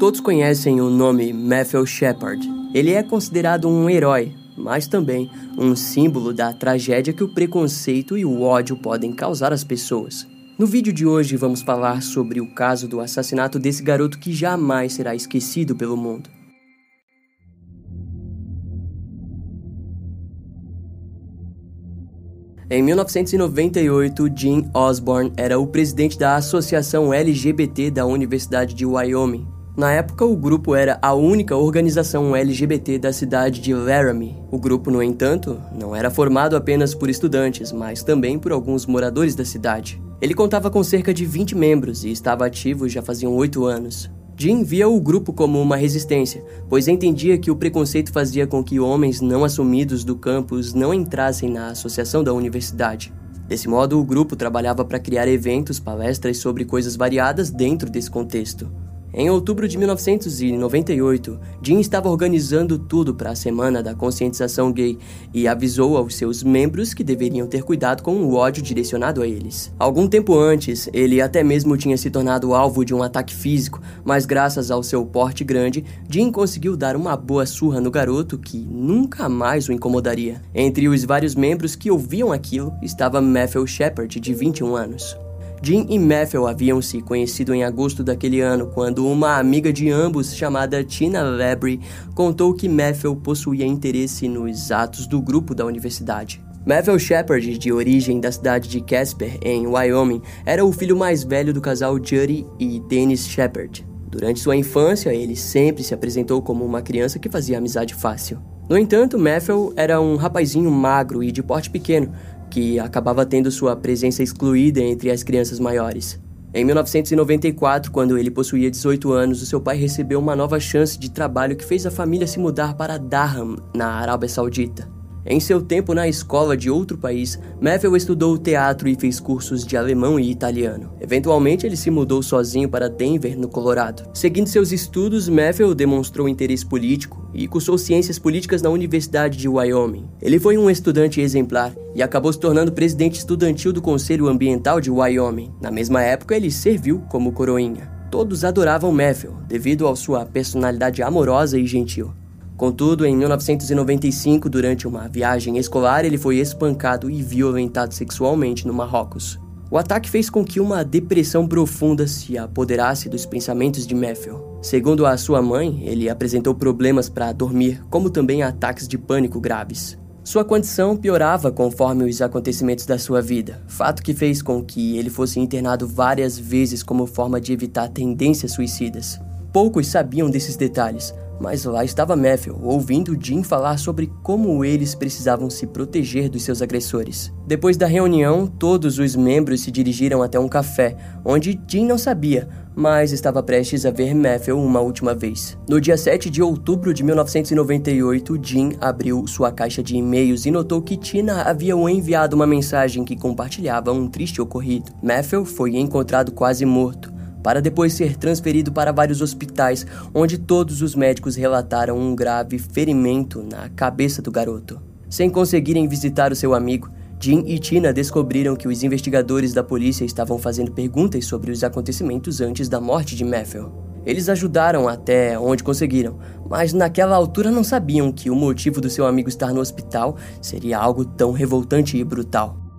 Todos conhecem o nome Matthew Shepard. Ele é considerado um herói, mas também um símbolo da tragédia que o preconceito e o ódio podem causar às pessoas. No vídeo de hoje vamos falar sobre o caso do assassinato desse garoto que jamais será esquecido pelo mundo. Em 1998, Jim Osborne era o presidente da Associação LGBT da Universidade de Wyoming. Na época, o grupo era a única organização LGBT da cidade de Laramie. O grupo, no entanto, não era formado apenas por estudantes, mas também por alguns moradores da cidade. Ele contava com cerca de 20 membros e estava ativo já faziam oito anos. Jim via o grupo como uma resistência, pois entendia que o preconceito fazia com que homens não assumidos do campus não entrassem na associação da universidade. Desse modo, o grupo trabalhava para criar eventos, palestras sobre coisas variadas dentro desse contexto. Em outubro de 1998, Jim estava organizando tudo para a Semana da Conscientização Gay e avisou aos seus membros que deveriam ter cuidado com o ódio direcionado a eles. Algum tempo antes, ele até mesmo tinha se tornado alvo de um ataque físico, mas graças ao seu porte grande, Jim conseguiu dar uma boa surra no garoto que nunca mais o incomodaria. Entre os vários membros que ouviam aquilo estava Matthew Shepard, de 21 anos. Jim e Matthew haviam se conhecido em agosto daquele ano, quando uma amiga de ambos, chamada Tina Labrie, contou que Matthew possuía interesse nos atos do grupo da universidade. Matthew Shepard, de origem da cidade de Casper, em Wyoming, era o filho mais velho do casal Judy e Dennis Shepard. Durante sua infância, ele sempre se apresentou como uma criança que fazia amizade fácil. No entanto, Matthew era um rapazinho magro e de porte pequeno, que acabava tendo sua presença excluída entre as crianças maiores. Em 1994, quando ele possuía 18 anos, o seu pai recebeu uma nova chance de trabalho que fez a família se mudar para Dhaham, na Arábia Saudita. Em seu tempo na escola de outro país, Matthew estudou teatro e fez cursos de alemão e italiano. Eventualmente, ele se mudou sozinho para Denver, no Colorado. Seguindo seus estudos, Matthew demonstrou interesse político e cursou ciências políticas na Universidade de Wyoming. Ele foi um estudante exemplar e acabou se tornando presidente estudantil do Conselho Ambiental de Wyoming. Na mesma época, ele serviu como coroinha. Todos adoravam Matthew devido à sua personalidade amorosa e gentil. Contudo, em 1995, durante uma viagem escolar, ele foi espancado e violentado sexualmente no Marrocos. O ataque fez com que uma depressão profunda se apoderasse dos pensamentos de Matthew. Segundo a sua mãe, ele apresentou problemas para dormir, como também ataques de pânico graves. Sua condição piorava conforme os acontecimentos da sua vida, fato que fez com que ele fosse internado várias vezes como forma de evitar tendências suicidas. Poucos sabiam desses detalhes, mas lá estava Matthew, ouvindo Jim falar sobre como eles precisavam se proteger dos seus agressores. Depois da reunião, todos os membros se dirigiram até um café, onde Jim não sabia, mas estava prestes a ver Matthew uma última vez. No dia 7 de outubro de 1998, Jim abriu sua caixa de e-mails e notou que Tina havia enviado uma mensagem que compartilhava um triste ocorrido. Matthew foi encontrado quase morto para depois ser transferido para vários hospitais, onde todos os médicos relataram um grave ferimento na cabeça do garoto. Sem conseguirem visitar o seu amigo, Jim e Tina descobriram que os investigadores da polícia estavam fazendo perguntas sobre os acontecimentos antes da morte de Matthew. Eles ajudaram até onde conseguiram, mas naquela altura não sabiam que o motivo do seu amigo estar no hospital seria algo tão revoltante e brutal.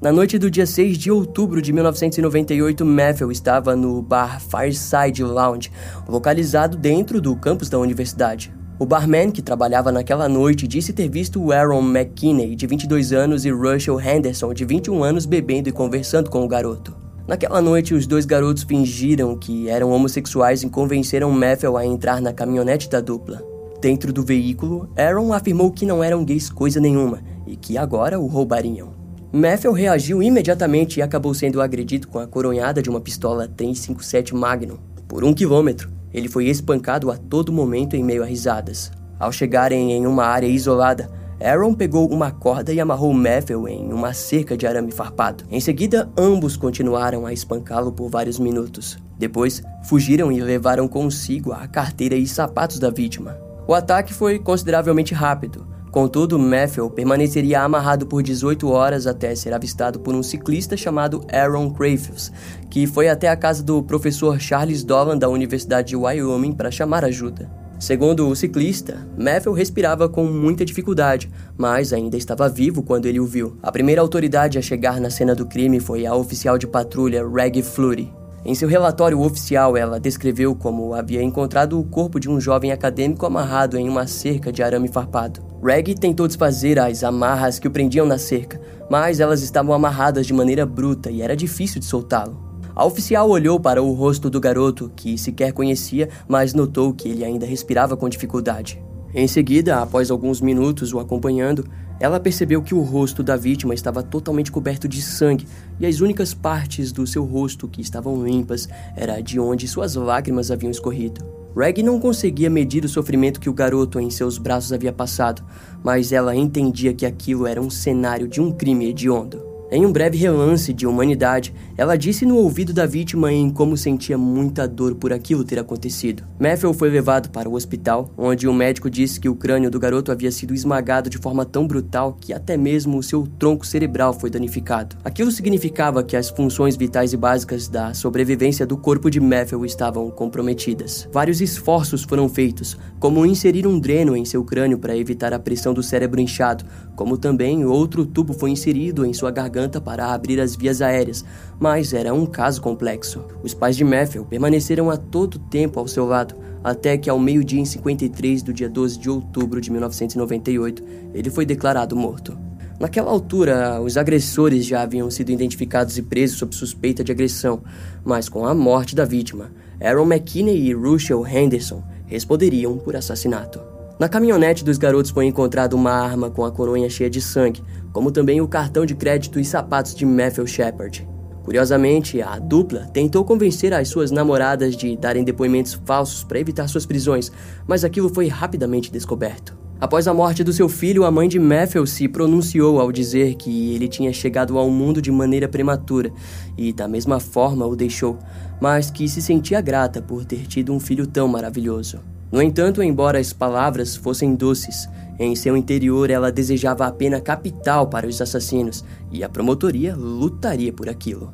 Na noite do dia 6 de outubro de 1998, Matthew estava no bar Fireside Lounge, localizado dentro do campus da universidade. O barman que trabalhava naquela noite disse ter visto Aaron McKinney, de 22 anos, e Russell Henderson, de 21 anos, bebendo e conversando com o garoto. Naquela noite, os dois garotos fingiram que eram homossexuais e convenceram Matthew a entrar na caminhonete da dupla. Dentro do veículo, Aaron afirmou que não eram gays coisa nenhuma e que agora o roubariam. Matthew reagiu imediatamente e acabou sendo agredido com a coronhada de uma pistola 357 Magnum. Por um quilômetro, ele foi espancado a todo momento em meio a risadas. Ao chegarem em uma área isolada, Aaron pegou uma corda e amarrou Matthew em uma cerca de arame farpado. Em seguida, ambos continuaram a espancá-lo por vários minutos. Depois, fugiram e levaram consigo a carteira e sapatos da vítima. O ataque foi consideravelmente rápido, Contudo, Matthew permaneceria amarrado por 18 horas até ser avistado por um ciclista chamado Aaron Crayfield, que foi até a casa do professor Charles Dolan da Universidade de Wyoming para chamar ajuda. Segundo o ciclista, Matthew respirava com muita dificuldade, mas ainda estava vivo quando ele o viu. A primeira autoridade a chegar na cena do crime foi a oficial de patrulha Reg Flurry. Em seu relatório oficial, ela descreveu como havia encontrado o corpo de um jovem acadêmico amarrado em uma cerca de arame farpado. Reg tentou desfazer as amarras que o prendiam na cerca, mas elas estavam amarradas de maneira bruta e era difícil de soltá-lo. A oficial olhou para o rosto do garoto, que sequer conhecia, mas notou que ele ainda respirava com dificuldade. Em seguida, após alguns minutos o acompanhando, ela percebeu que o rosto da vítima estava totalmente coberto de sangue e as únicas partes do seu rosto que estavam limpas era de onde suas lágrimas haviam escorrido. Reg não conseguia medir o sofrimento que o garoto em seus braços havia passado, mas ela entendia que aquilo era um cenário de um crime hediondo. Em um breve relance de humanidade, ela disse no ouvido da vítima em como sentia muita dor por aquilo ter acontecido. Matthew foi levado para o hospital, onde o um médico disse que o crânio do garoto havia sido esmagado de forma tão brutal que até mesmo o seu tronco cerebral foi danificado. Aquilo significava que as funções vitais e básicas da sobrevivência do corpo de Matthew estavam comprometidas. Vários esforços foram feitos, como inserir um dreno em seu crânio para evitar a pressão do cérebro inchado, como também outro tubo foi inserido em sua garganta garganta para abrir as vias aéreas, mas era um caso complexo. Os pais de Matthew permaneceram a todo tempo ao seu lado, até que ao meio-dia em 53 do dia 12 de outubro de 1998, ele foi declarado morto. Naquela altura, os agressores já haviam sido identificados e presos sob suspeita de agressão, mas com a morte da vítima, Aaron McKinney e Russell Henderson responderiam por assassinato. Na caminhonete dos garotos foi encontrada uma arma com a coronha cheia de sangue, como também o cartão de crédito e sapatos de Matthew Shepard. Curiosamente, a dupla tentou convencer as suas namoradas de darem depoimentos falsos para evitar suas prisões, mas aquilo foi rapidamente descoberto. Após a morte do seu filho, a mãe de Matthew se pronunciou ao dizer que ele tinha chegado ao mundo de maneira prematura e, da mesma forma, o deixou, mas que se sentia grata por ter tido um filho tão maravilhoso. No entanto, embora as palavras fossem doces, em seu interior ela desejava a pena capital para os assassinos e a promotoria lutaria por aquilo.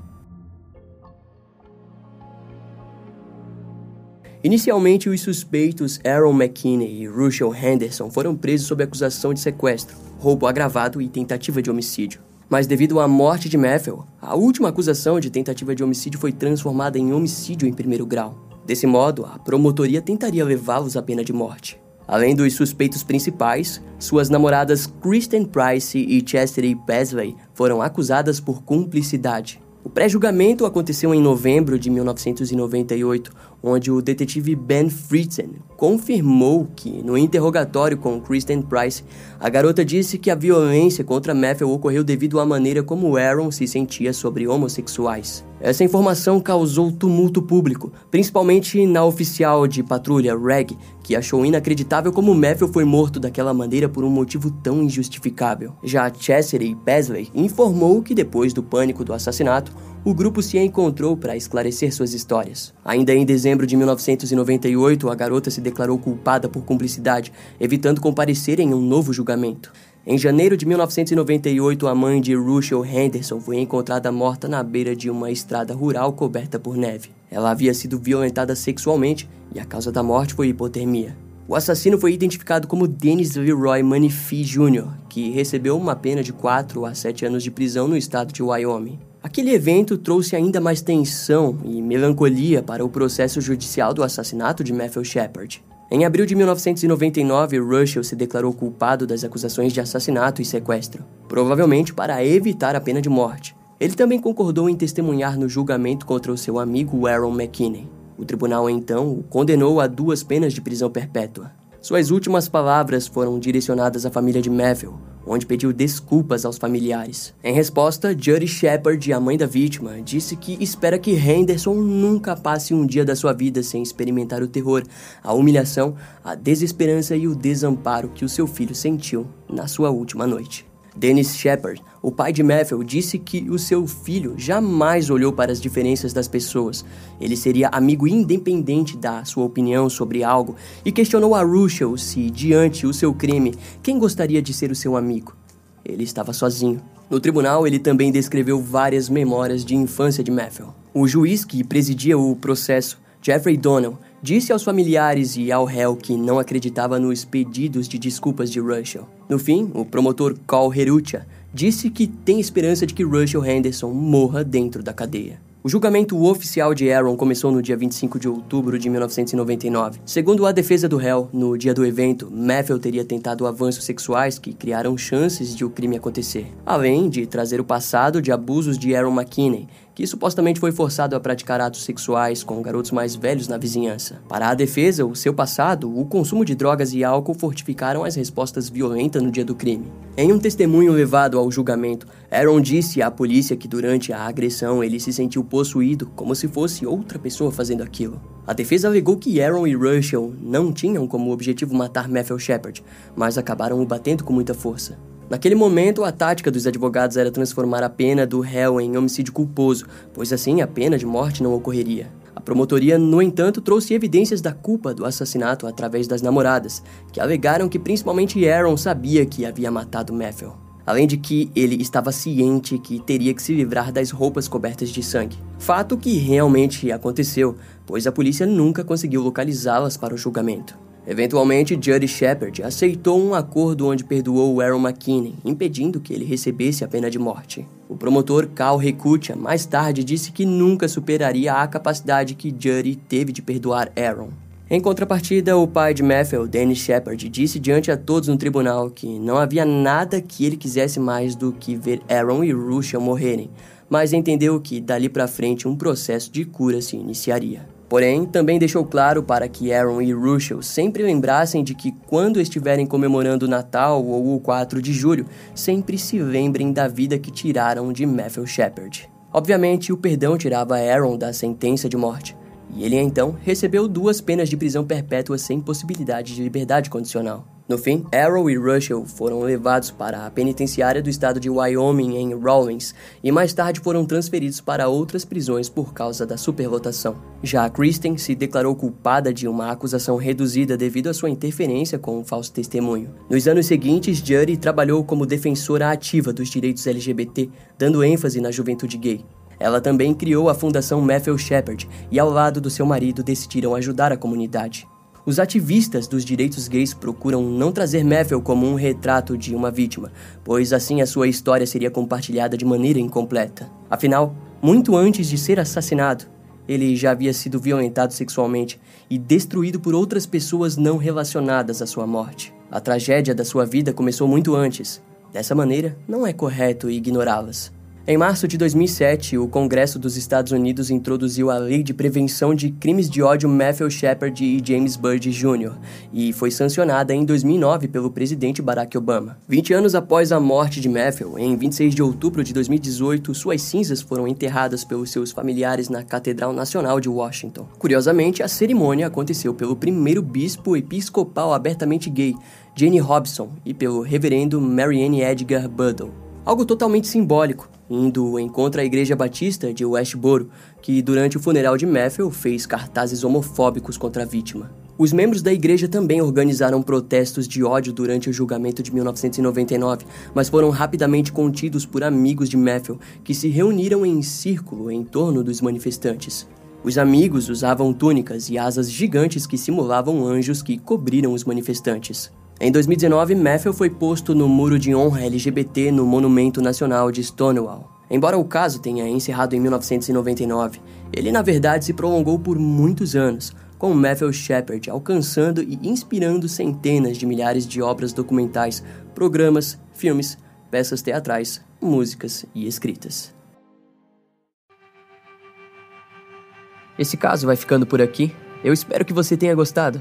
Inicialmente, os suspeitos Aaron McKinney e Russell Henderson foram presos sob acusação de sequestro, roubo agravado e tentativa de homicídio. Mas devido à morte de Matthew, a última acusação de tentativa de homicídio foi transformada em homicídio em primeiro grau. Desse modo, a promotoria tentaria levá-los à pena de morte. Além dos suspeitos principais, suas namoradas Kristen Price e Chastity Pesley foram acusadas por cumplicidade. O pré-julgamento aconteceu em novembro de 1998, onde o detetive Ben Fritzen confirmou que, no interrogatório com Kristen Price, a garota disse que a violência contra Matthew ocorreu devido à maneira como Aaron se sentia sobre homossexuais. Essa informação causou tumulto público, principalmente na oficial de patrulha Reg, que achou inacreditável como Matthew foi morto daquela maneira por um motivo tão injustificável. Já Chastity Pesley informou que depois do pânico do assassinato, o grupo se encontrou para esclarecer suas histórias. Ainda em dezembro de 1998, a garota se declarou culpada por cumplicidade, evitando comparecer em um novo julgamento. Em janeiro de 1998, a mãe de Russell Henderson foi encontrada morta na beira de uma estrada rural coberta por neve. Ela havia sido violentada sexualmente e a causa da morte foi hipotermia. O assassino foi identificado como Dennis Leroy Manifi Jr., que recebeu uma pena de 4 a 7 anos de prisão no estado de Wyoming. Aquele evento trouxe ainda mais tensão e melancolia para o processo judicial do assassinato de Matthew Shepard. Em abril de 1999, Russell se declarou culpado das acusações de assassinato e sequestro, provavelmente para evitar a pena de morte. Ele também concordou em testemunhar no julgamento contra o seu amigo Aaron McKinney. O tribunal então o condenou a duas penas de prisão perpétua. Suas últimas palavras foram direcionadas à família de Matthew, onde pediu desculpas aos familiares. Em resposta, Judy Shepard, a mãe da vítima, disse que espera que Henderson nunca passe um dia da sua vida sem experimentar o terror, a humilhação, a desesperança e o desamparo que o seu filho sentiu na sua última noite. Dennis Shepard, o pai de Matthew disse que o seu filho jamais olhou para as diferenças das pessoas. Ele seria amigo independente da sua opinião sobre algo e questionou a Russell se, diante o seu crime, quem gostaria de ser o seu amigo. Ele estava sozinho. No tribunal, ele também descreveu várias memórias de infância de Matthew. O juiz que presidia o processo, Jeffrey Donnell, disse aos familiares e ao réu que não acreditava nos pedidos de desculpas de Russell. No fim, o promotor Carl Herucha disse que tem esperança de que Russell Henderson morra dentro da cadeia. O julgamento oficial de Aaron começou no dia 25 de outubro de 1999. Segundo a defesa do réu, no dia do evento, Matthew teria tentado avanços sexuais que criaram chances de o crime acontecer, além de trazer o passado de abusos de Aaron McKinney, que supostamente foi forçado a praticar atos sexuais com garotos mais velhos na vizinhança. Para a defesa, o seu passado, o consumo de drogas e álcool fortificaram as respostas violentas no dia do crime. Em um testemunho levado ao julgamento, Aaron disse à polícia que durante a agressão ele se sentiu possuído como se fosse outra pessoa fazendo aquilo. A defesa alegou que Aaron e Russell não tinham como objetivo matar Matthew Shepard, mas acabaram o batendo com muita força. Naquele momento, a tática dos advogados era transformar a pena do réu em homicídio culposo, pois assim a pena de morte não ocorreria. A promotoria, no entanto, trouxe evidências da culpa do assassinato através das namoradas, que alegaram que principalmente Aaron sabia que havia matado Matthew. Além de que ele estava ciente que teria que se livrar das roupas cobertas de sangue. Fato que realmente aconteceu, pois a polícia nunca conseguiu localizá-las para o julgamento. Eventualmente, Judy Shepard aceitou um acordo onde perdoou Aaron McKinney, impedindo que ele recebesse a pena de morte. O promotor Carl Recutia mais tarde disse que nunca superaria a capacidade que Judy teve de perdoar Aaron. Em contrapartida, o pai de Matthew, Danny Shepard, disse diante a todos no tribunal que não havia nada que ele quisesse mais do que ver Aaron e Rushel morrerem, mas entendeu que dali para frente um processo de cura se iniciaria. Porém, também deixou claro para que Aaron e Russell sempre lembrassem de que quando estiverem comemorando o Natal ou o 4 de julho, sempre se lembrem da vida que tiraram de Matthew Shepard. Obviamente, o perdão tirava Aaron da sentença de morte, e ele então recebeu duas penas de prisão perpétua sem possibilidade de liberdade condicional. No fim, Arrow e Russell foram levados para a penitenciária do estado de Wyoming em Rawlins e mais tarde foram transferidos para outras prisões por causa da superlotação. Já Kristen se declarou culpada de uma acusação reduzida devido à sua interferência com um falso testemunho. Nos anos seguintes, Judy trabalhou como defensora ativa dos direitos LGBT, dando ênfase na juventude gay. Ela também criou a Fundação Matthew Shepard e, ao lado do seu marido, decidiram ajudar a comunidade. Os ativistas dos direitos gays procuram não trazer Matthew como um retrato de uma vítima, pois assim a sua história seria compartilhada de maneira incompleta. Afinal, muito antes de ser assassinado, ele já havia sido violentado sexualmente e destruído por outras pessoas não relacionadas à sua morte. A tragédia da sua vida começou muito antes. Dessa maneira, não é correto ignorá-las. Em março de 2007, o Congresso dos Estados Unidos introduziu a Lei de Prevenção de Crimes de Ódio Matthew Shepard e James Byrd Jr. e foi sancionada em 2009 pelo presidente Barack Obama. 20 anos após a morte de Matthew, em 26 de outubro de 2018, suas cinzas foram enterradas pelos seus familiares na Catedral Nacional de Washington. Curiosamente, a cerimônia aconteceu pelo primeiro bispo episcopal abertamente gay, Jenny Hobson, e pelo reverendo Marianne Edgar Buddle. Algo totalmente simbólico, indo em contra a Igreja Batista de Westboro, que durante o funeral de Matthew fez cartazes homofóbicos contra a vítima. Os membros da igreja também organizaram protestos de ódio durante o julgamento de 1999, mas foram rapidamente contidos por amigos de Matthew, que se reuniram em círculo em torno dos manifestantes. Os amigos usavam túnicas e asas gigantes que simulavam anjos que cobriram os manifestantes. Em 2019, Matthew foi posto no muro de honra LGBT no Monumento Nacional de Stonewall. Embora o caso tenha encerrado em 1999, ele na verdade se prolongou por muitos anos, com Matthew Shepard alcançando e inspirando centenas de milhares de obras documentais, programas, filmes, peças teatrais, músicas e escritas. Esse caso vai ficando por aqui. Eu espero que você tenha gostado.